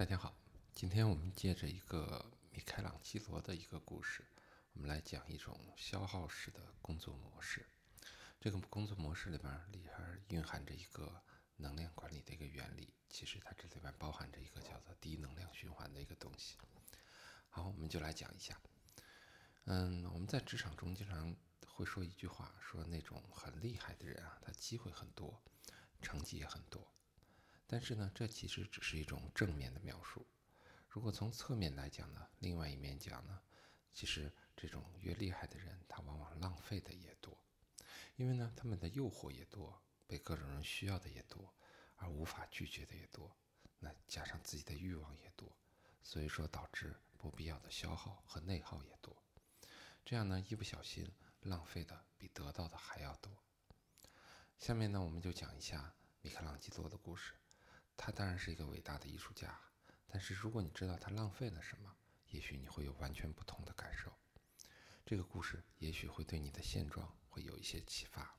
大家好，今天我们借着一个米开朗基罗的一个故事，我们来讲一种消耗式的工作模式。这个工作模式里边里边蕴含着一个能量管理的一个原理，其实它这里边包含着一个叫做低能量循环的一个东西。好，我们就来讲一下。嗯，我们在职场中经常会说一句话，说那种很厉害的人啊，他机会很多，成绩也很多。但是呢，这其实只是一种正面的描述。如果从侧面来讲呢，另外一面讲呢，其实这种越厉害的人，他往往浪费的也多，因为呢，他们的诱惑也多，被各种人需要的也多，而无法拒绝的也多，那加上自己的欲望也多，所以说导致不必要的消耗和内耗也多。这样呢，一不小心浪费的比得到的还要多。下面呢，我们就讲一下米开朗基罗的故事。他当然是一个伟大的艺术家，但是如果你知道他浪费了什么，也许你会有完全不同的感受。这个故事也许会对你的现状会有一些启发。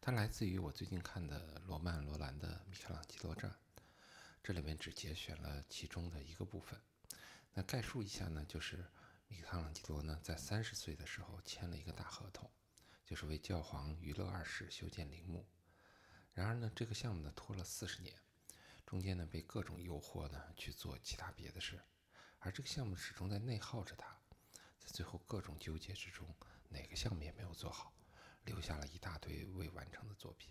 它来自于我最近看的罗曼·罗兰的《米开朗基罗传》，这里面只节选了其中的一个部分。那概述一下呢，就是米开朗基罗呢在三十岁的时候签了一个大合同，就是为教皇娱乐二世修建陵墓。然而呢，这个项目呢拖了四十年，中间呢被各种诱惑呢去做其他别的事，而这个项目始终在内耗着他，在最后各种纠结之中，哪个项目也没有做好，留下了一大堆未完成的作品。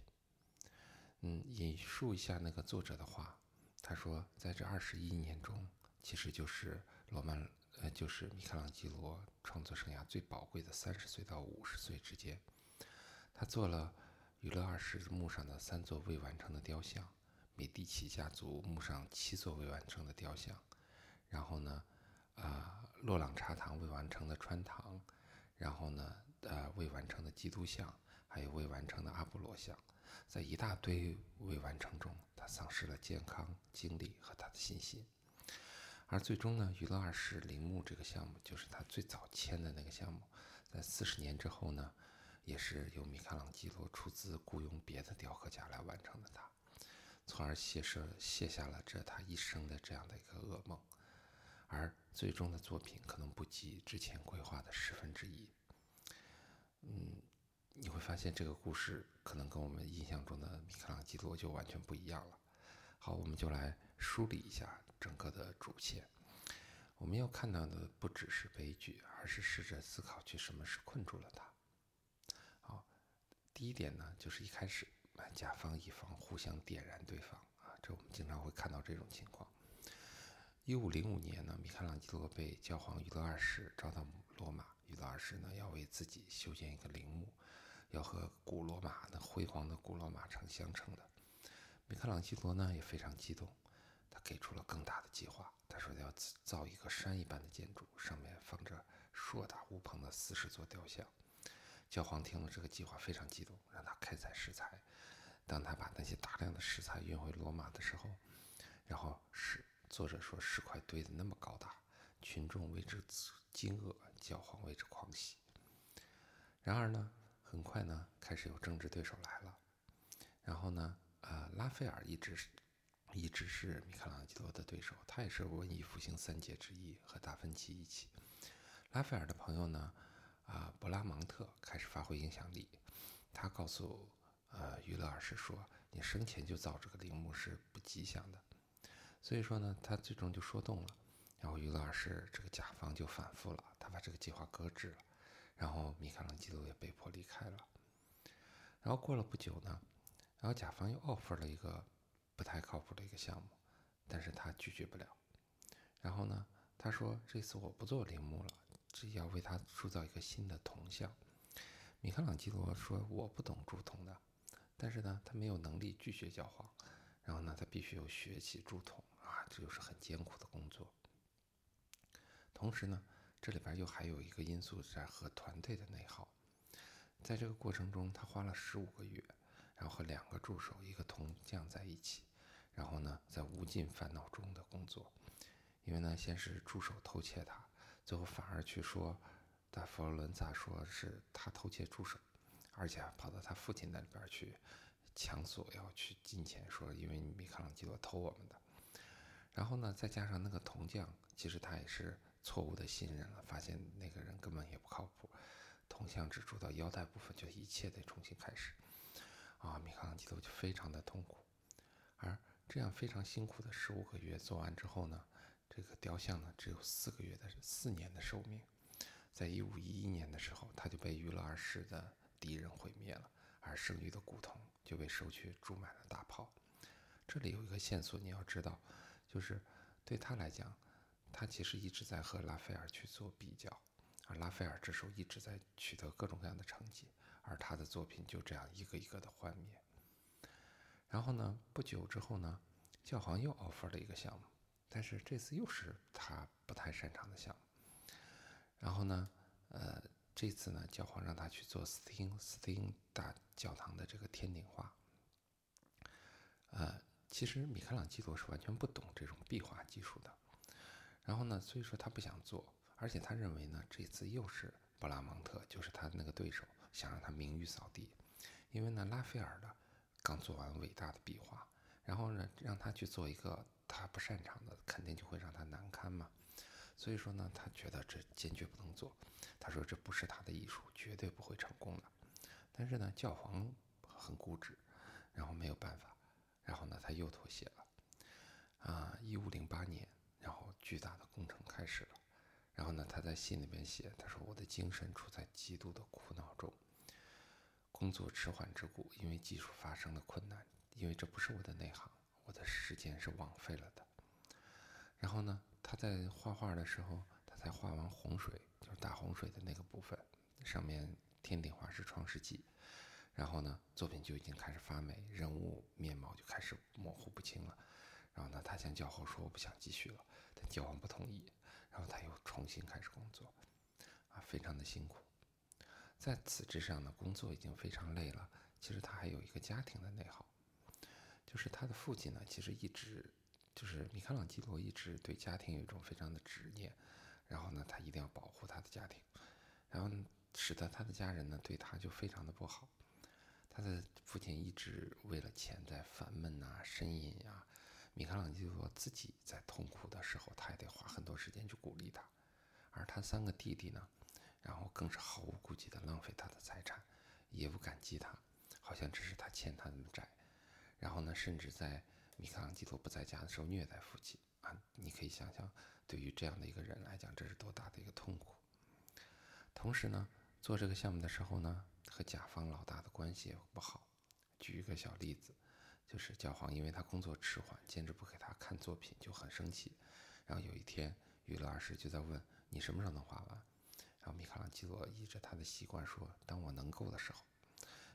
嗯，引述一下那个作者的话，他说，在这二十一年中，其实就是罗曼呃就是米开朗基罗创作生涯最宝贵的三十岁到五十岁之间，他做了。娱乐二世墓上的三座未完成的雕像，美第奇家族墓上七座未完成的雕像，然后呢，啊，洛朗茶堂未完成的穿堂，然后呢，呃，未完成的基督像，还有未完成的阿波罗像，在一大堆未完成中，他丧失了健康、精力和他的信心。而最终呢，娱乐二世陵墓这个项目，就是他最早签的那个项目，在四十年之后呢。也是由米开朗基罗出资雇佣别的雕刻家来完成的，他，从而卸设卸下了这他一生的这样的一个噩梦，而最终的作品可能不及之前规划的十分之一。嗯，你会发现这个故事可能跟我们印象中的米开朗基罗就完全不一样了。好，我们就来梳理一下整个的主线。我们要看到的不只是悲剧，而是试着思考去什么是困住了他。第一点呢，就是一开始，甲方乙方互相点燃对方啊，这我们经常会看到这种情况。一五零五年呢，米开朗基罗被教皇娱乐二世招到罗马，娱乐二世呢要为自己修建一个陵墓，要和古罗马那辉煌的古罗马城相称的。米开朗基罗呢也非常激动，他给出了更大的计划，他说要造一个山一般的建筑，上面放着硕大无朋的四十座雕像。教皇听了这个计划非常激动，让他开采石材。当他把那些大量的石材运回罗马的时候，然后石作者说石块堆得那么高大，群众为之惊愕，教皇为之狂喜。然而呢，很快呢，开始有政治对手来了。然后呢，呃，拉斐尔一直是一直是米开朗基罗的对手，他也是文艺复兴三杰之一，和达芬奇一起。拉斐尔的朋友呢？啊，勃拉芒特开始发挥影响力。他告诉呃娱乐二世说：“你生前就造这个陵墓是不吉祥的。”所以说呢，他最终就说动了。然后娱乐二世这个甲方就反复了，他把这个计划搁置了。然后米开朗基罗也被迫离开了。然后过了不久呢，然后甲方又 offer 了一个不太靠谱的一个项目，但是他拒绝不了。然后呢，他说：“这次我不做陵墓了。”这要为他铸造一个新的铜像，米开朗基罗说：“我不懂铸铜的，但是呢，他没有能力拒绝教皇，然后呢，他必须有学习铸铜啊，这就是很艰苦的工作。同时呢，这里边又还有一个因素在和团队的内耗，在这个过程中，他花了十五个月，然后和两个助手、一个铜匠在一起，然后呢，在无尽烦恼中的工作，因为呢，先是助手偷窃他。”最后反而去说，在佛罗伦萨说是他偷窃助手，而且跑到他父亲那里边去抢索要去金钱，说因为米开朗基罗偷我们的。然后呢，再加上那个铜匠，其实他也是错误的信任了，发现那个人根本也不靠谱。铜像只铸到腰带部分，就一切得重新开始。啊，米开朗基罗就非常的痛苦。而这样非常辛苦的十五个月做完之后呢，这个雕像呢只有四个月的四年的寿命。在一五一一年的时候，他就被娱乐二世的敌人毁灭了，而剩余的古铜就被收去铸满了大炮。这里有一个线索，你要知道，就是对他来讲，他其实一直在和拉斐尔去做比较，而拉斐尔这时候一直在取得各种各样的成绩，而他的作品就这样一个一个的幻灭。然后呢，不久之后呢，教皇又 offer 了一个项目，但是这次又是他不太擅长的项目。然后呢，呃，这次呢，教皇让他去做斯汀斯汀大教堂的这个天顶画。呃，其实米开朗基罗是完全不懂这种壁画技术的。然后呢，所以说他不想做，而且他认为呢，这次又是布拉蒙特，就是他那个对手，想让他名誉扫地。因为呢，拉斐尔的刚做完伟大的壁画，然后呢，让他去做一个他不擅长的，肯定就会让他难堪嘛。所以说呢，他觉得这坚决不能做。他说这不是他的艺术，绝对不会成功的。但是呢，教皇很固执，然后没有办法，然后呢，他又妥协了。啊，一五零八年，然后巨大的工程开始了。然后呢，他在信里面写，他说我的精神处在极度的苦恼中，工作迟缓之故，因为技术发生了困难，因为这不是我的内行，我的时间是枉费了的。然后呢？他在画画的时候，他才画完洪水，就是大洪水的那个部分，上面天顶画是创世纪，然后呢，作品就已经开始发霉，人物面貌就开始模糊不清了。然后呢，他向教皇说：“我不想继续了。”但教皇不同意，然后他又重新开始工作，啊，非常的辛苦。在此之上呢，工作已经非常累了。其实他还有一个家庭的内耗，就是他的父亲呢，其实一直。就是米开朗基罗一直对家庭有一种非常的执念，然后呢，他一定要保护他的家庭，然后使得他的家人呢对他就非常的不好。他的父亲一直为了钱在烦闷呐、呻吟呀。米开朗基罗自己在痛苦的时候，他也得花很多时间去鼓励他。而他三个弟弟呢，然后更是毫无顾忌的浪费他的财产，也不感激他，好像这是他欠他的债。然后呢，甚至在米开朗基罗不在家的时候虐待父亲啊！你可以想象，对于这样的一个人来讲，这是多大的一个痛苦。同时呢，做这个项目的时候呢，和甲方老大的关系也不好。举一个小例子，就是教皇因为他工作迟缓，坚持不给他看作品，就很生气。然后有一天，娱乐二世就在问：“你什么时候能画完？”然后米开朗基罗依着他的习惯说：“当我能够的时候。”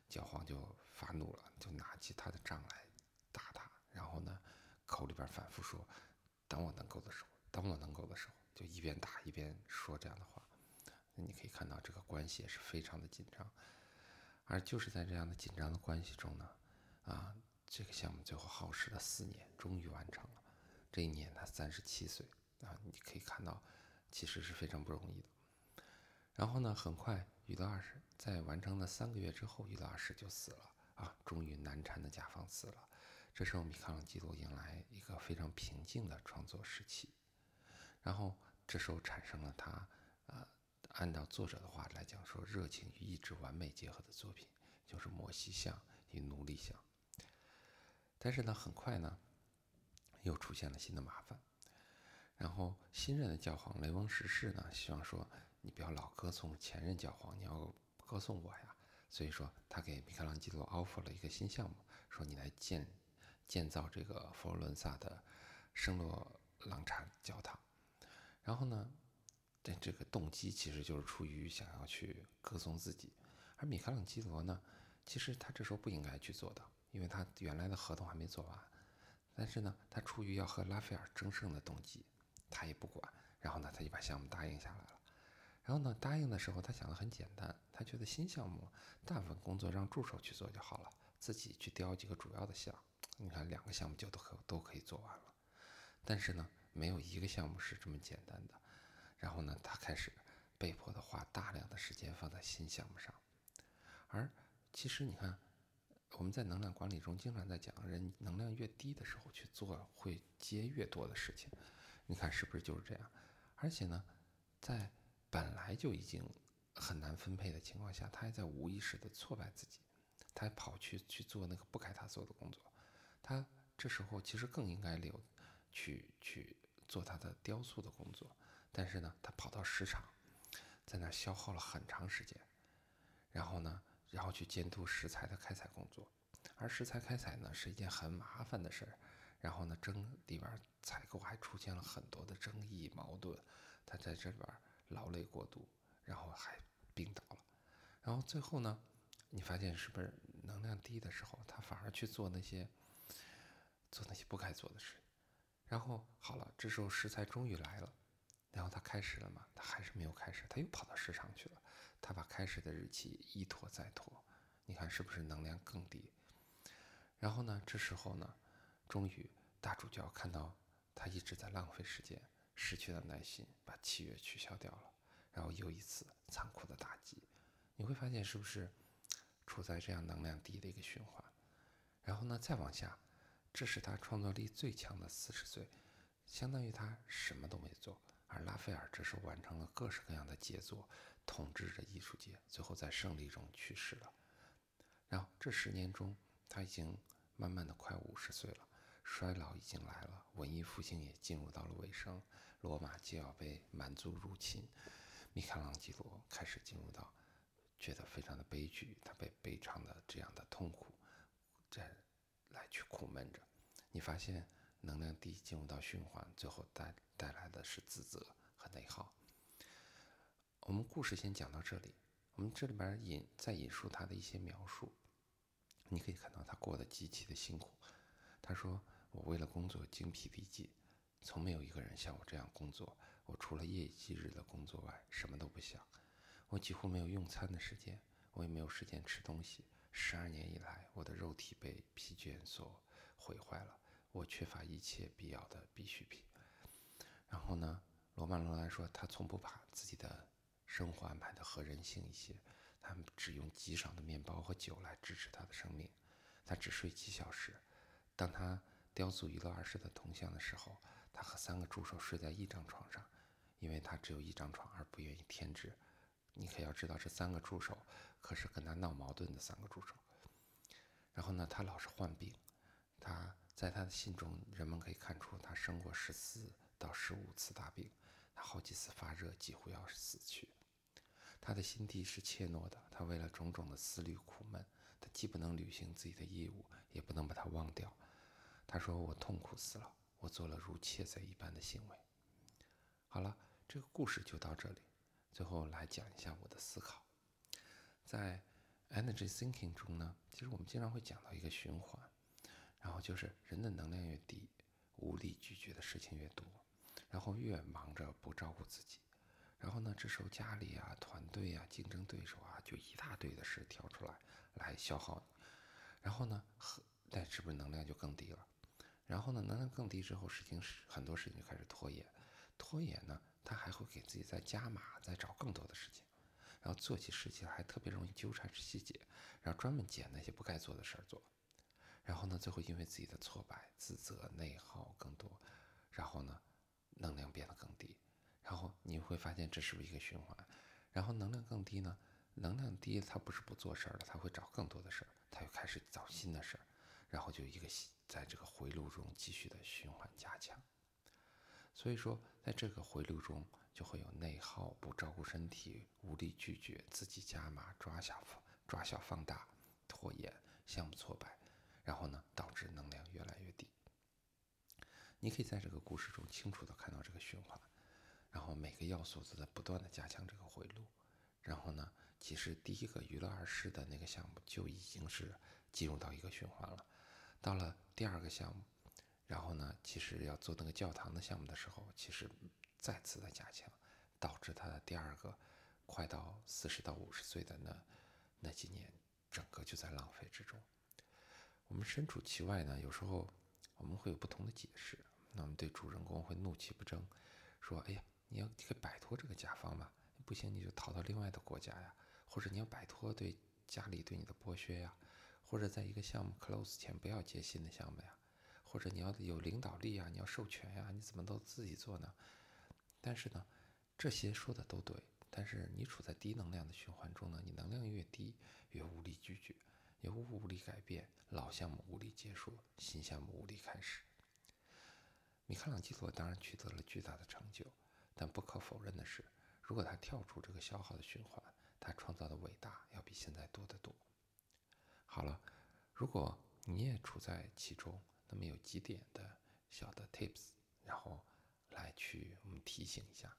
教皇就发怒了，就拿起他的杖来打他。然后呢，口里边反复说：“等我能够的时候，等我能够的时候，就一边打一边说这样的话。”那你可以看到这个关系也是非常的紧张。而就是在这样的紧张的关系中呢，啊，这个项目最后耗时了四年，终于完成了。这一年他三十七岁啊，你可以看到，其实是非常不容易的。然后呢，很快于德二世在完成了三个月之后，于德二世就死了啊，终于难缠的甲方死了。这时候，米开朗基罗迎来一个非常平静的创作时期。然后，这时候产生了他，呃，按照作者的话来讲说，热情与意志完美结合的作品，就是摩西像与奴隶像。但是呢，很快呢，又出现了新的麻烦。然后，新任的教皇雷翁十世呢，希望说，你不要老歌颂前任教皇，你要歌颂我呀。所以说，他给米开朗基罗 offer 了一个新项目，说你来建。建造这个佛罗伦萨的圣洛朗察教堂，然后呢，这这个动机其实就是出于想要去歌颂自己，而米开朗基罗呢，其实他这时候不应该去做的，因为他原来的合同还没做完，但是呢，他出于要和拉斐尔争胜的动机，他也不管，然后呢，他就把项目答应下来了，然后呢，答应的时候他想的很简单，他觉得新项目大部分工作让助手去做就好了，自己去雕几个主要的像。你看，两个项目就都可都可以做完了，但是呢，没有一个项目是这么简单的。然后呢，他开始被迫的花大量的时间放在新项目上。而其实你看，我们在能量管理中经常在讲，人能量越低的时候去做，会接越多的事情。你看是不是就是这样？而且呢，在本来就已经很难分配的情况下，他还在无意识的挫败自己，他还跑去去做那个不该他做的工作。他这时候其实更应该留，去去做他的雕塑的工作。但是呢，他跑到市场，在那消耗了很长时间，然后呢？然后去监督食材的开采工作，而食材开采呢是一件很麻烦的事儿，然后呢，争里边采购还出现了很多的争议矛盾，他在这里边劳累过度，然后还病倒了，然后最后呢，你发现是不是能量低的时候，他反而去做那些做那些不该做的事，然后好了，这时候食材终于来了，然后他开始了嘛，他还是没有开始，他又跑到市场去了。他把开始的日期一拖再拖，你看是不是能量更低？然后呢，这时候呢，终于大主教看到他一直在浪费时间，失去了耐心，把契约取消掉了，然后又一次残酷的打击。你会发现是不是处在这样能量低的一个循环？然后呢，再往下，这是他创造力最强的四十岁，相当于他什么都没做，而拉斐尔这时候完成了各式各样的杰作。统治着艺术界，最后在胜利中去世了。然后这十年中，他已经慢慢的快五十岁了，衰老已经来了，文艺复兴也进入到了尾声，罗马就要被蛮族入侵，米开朗基罗开始进入到觉得非常的悲剧，他被悲伤的这样的痛苦在来去苦闷着。你发现能量低进入到循环，最后带带来的是自责和内耗。我们故事先讲到这里。我们这里边引再引述他的一些描述，你可以看到他过得极其的辛苦。他说：“我为了工作精疲力尽，从没有一个人像我这样工作。我除了夜以继日的工作外，什么都不想。我几乎没有用餐的时间，我也没有时间吃东西。十二年以来，我的肉体被疲倦所毁坏了，我缺乏一切必要的必需品。”然后呢，罗曼·罗兰说：“他从不把自己的。”生活安排的和人性一些，他们只用极少的面包和酒来支持他的生命。他只睡几小时。当他雕塑娱乐二世的铜像的时候，他和三个助手睡在一张床上，因为他只有一张床而不愿意添置。你可要知道，这三个助手可是跟他闹矛盾的三个助手。然后呢，他老是患病。他在他的信中，人们可以看出他生过十四到十五次大病。他好几次发热，几乎要死去。他的心地是怯懦的，他为了种种的思虑苦闷，他既不能履行自己的义务，也不能把它忘掉。他说：“我痛苦死了，我做了如窃贼一般的行为。”好了，这个故事就到这里。最后来讲一下我的思考。在 Energy Thinking 中呢，其实我们经常会讲到一个循环，然后就是人的能量越低，无力拒绝的事情越多。然后越忙着不照顾自己，然后呢，这时候家里啊、团队啊、竞争对手啊，就一大堆的事挑出来来消耗你。然后呢，那是不是能量就更低了？然后呢，能量更低之后，事情是很多事情就开始拖延。拖延呢，他还会给自己再加码，再找更多的事情。然后做起事情还特别容易纠缠细节，然后专门捡那些不该做的事儿做。然后呢，最后因为自己的挫败、自责、内耗更多。然后呢？能量变得更低，然后你会发现这是不是一个循环？然后能量更低呢？能量低，他不是不做事儿了，他会找更多的事儿，他又开始找新的事儿，然后就一个在这个回路中继续的循环加强。所以说，在这个回路中就会有内耗、不照顾身体、无力拒绝、自己加码、抓小放抓小放大、拖延、项目挫败，然后呢，导致能量越来越低。你可以在这个故事中清楚地看到这个循环，然后每个要素都在不断地加强这个回路，然后呢，其实第一个娱乐二世的那个项目就已经是进入到一个循环了，到了第二个项目，然后呢，其实要做那个教堂的项目的时候，其实再次的加强，导致他的第二个快到四十到五十岁的那那几年，整个就在浪费之中。我们身处其外呢，有时候。我们会有不同的解释，那我们对主人公会怒气不争，说：“哎呀，你要可以摆脱这个甲方吧？不行，你就逃到另外的国家呀，或者你要摆脱对家里对你的剥削呀，或者在一个项目 close 前不要接新的项目呀，或者你要有领导力啊，你要授权呀，你怎么都自己做呢？但是呢，这些说的都对，但是你处在低能量的循环中呢，你能量越低，越无力拒绝，也无力改变，老项目无力结束，新项目无力开始。米开朗基罗当然取得了巨大的成就，但不可否认的是，如果他跳出这个消耗的循环，他创造的伟大要比现在多得多。好了，如果你也处在其中，那么有几点的小的 tips，然后来去我们提醒一下。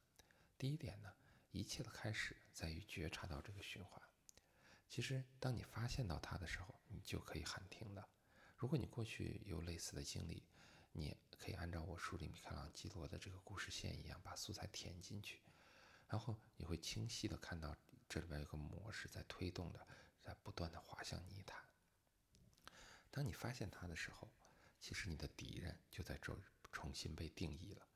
第一点呢，一切的开始在于觉察到这个循环。其实，当你发现到它的时候，你就可以喊停了。如果你过去有类似的经历，你可以按照我书里米开朗基罗的这个故事线一样，把素材填进去，然后你会清晰的看到这里边有个模式在推动的。在不断的滑向泥潭。当你发现它的时候，其实你的敌人就在这重新被定义了。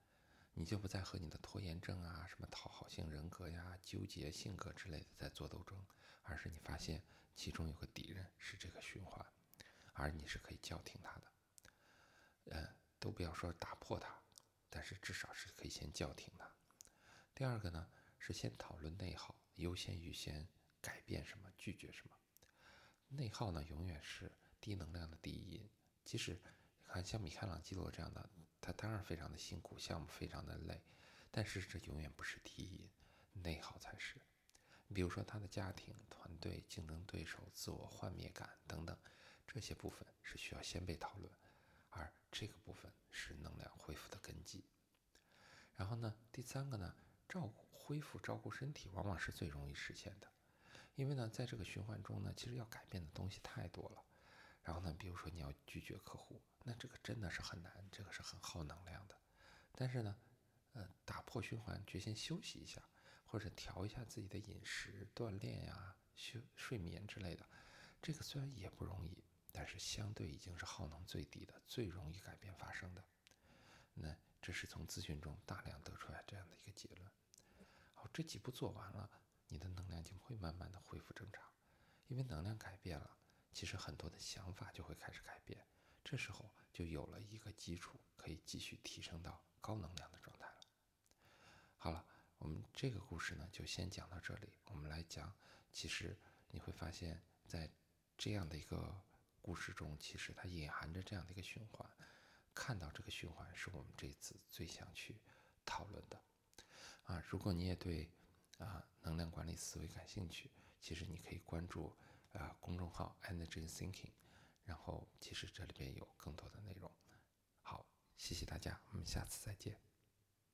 你就不再和你的拖延症啊、什么讨好性人格呀、纠结性格之类的在做斗争，而是你发现其中有个敌人是这个循环，而你是可以叫停它的。呃，都不要说打破它，但是至少是可以先叫停它。第二个呢，是先讨论内耗，优先于先改变什么、拒绝什么。内耗呢，永远是低能量的第一因。即使看像米开朗基罗这样的，他当然非常的辛苦，项目非常的累，但是这永远不是第一因，内耗才是。比如说他的家庭、团队、竞争对手、自我幻灭感等等，这些部分是需要先被讨论，而这个部分是能量恢复的根基。然后呢，第三个呢，照顾恢复、照顾身体，往往是最容易实现的。因为呢，在这个循环中呢，其实要改变的东西太多了。然后呢，比如说你要拒绝客户，那这个真的是很难，这个是很耗能量的。但是呢，呃，打破循环，决心休息一下，或者调一下自己的饮食、锻炼呀、休睡眠之类的，这个虽然也不容易，但是相对已经是耗能最低的、最容易改变发生的。那这是从咨询中大量得出来这样的一个结论。好，这几步做完了。你的能量就会慢慢的恢复正常，因为能量改变了，其实很多的想法就会开始改变，这时候就有了一个基础，可以继续提升到高能量的状态了。好了，我们这个故事呢就先讲到这里。我们来讲，其实你会发现在这样的一个故事中，其实它隐含着这样的一个循环。看到这个循环，是我们这次最想去讨论的。啊，如果你也对。啊，能量管理思维感兴趣，其实你可以关注啊公众号 Energy Thinking，然后其实这里边有更多的内容。好，谢谢大家，我们下次再见。